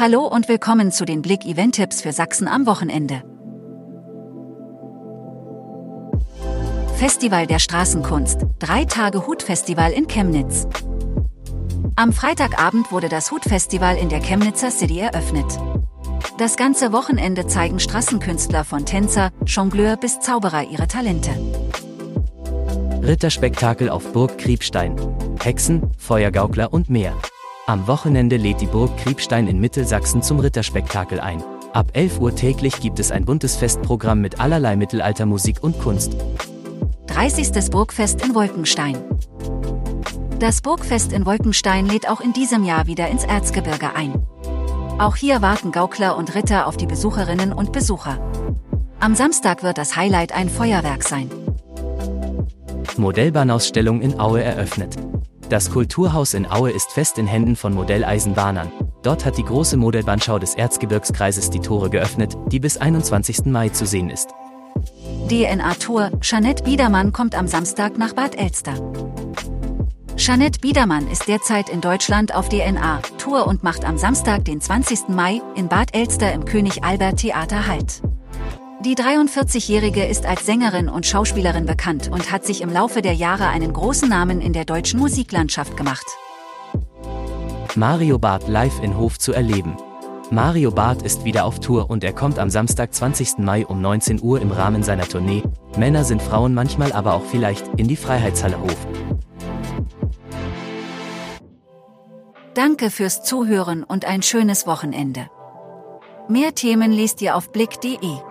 Hallo und willkommen zu den Blick Event Tipps für Sachsen am Wochenende. Festival der Straßenkunst, drei Tage Hutfestival in Chemnitz. Am Freitagabend wurde das Hutfestival in der Chemnitzer City eröffnet. Das ganze Wochenende zeigen Straßenkünstler von Tänzer, Jongleur bis Zauberer ihre Talente. Ritterspektakel auf Burg Kriebstein. Hexen, Feuergaukler und mehr. Am Wochenende lädt die Burg Kriebstein in Mittelsachsen zum Ritterspektakel ein. Ab 11 Uhr täglich gibt es ein buntes Festprogramm mit allerlei Mittelaltermusik und Kunst. 30. Burgfest in Wolkenstein. Das Burgfest in Wolkenstein lädt auch in diesem Jahr wieder ins Erzgebirge ein. Auch hier warten Gaukler und Ritter auf die Besucherinnen und Besucher. Am Samstag wird das Highlight ein Feuerwerk sein. Modellbahnausstellung in Aue eröffnet. Das Kulturhaus in Aue ist fest in Händen von Modelleisenbahnern. Dort hat die große Modellbahnschau des Erzgebirgskreises die Tore geöffnet, die bis 21. Mai zu sehen ist. DNA-Tour, Jeanette Biedermann kommt am Samstag nach Bad Elster. Jeanette Biedermann ist derzeit in Deutschland auf DNA-Tour und macht am Samstag, den 20. Mai, in Bad Elster im König Albert Theater Halt. Die 43-Jährige ist als Sängerin und Schauspielerin bekannt und hat sich im Laufe der Jahre einen großen Namen in der deutschen Musiklandschaft gemacht. Mario Barth live in Hof zu erleben. Mario Barth ist wieder auf Tour und er kommt am Samstag 20. Mai um 19 Uhr im Rahmen seiner Tournee Männer sind Frauen manchmal aber auch vielleicht in die Freiheitshalle Hof. Danke fürs Zuhören und ein schönes Wochenende. Mehr Themen liest ihr auf blick.de.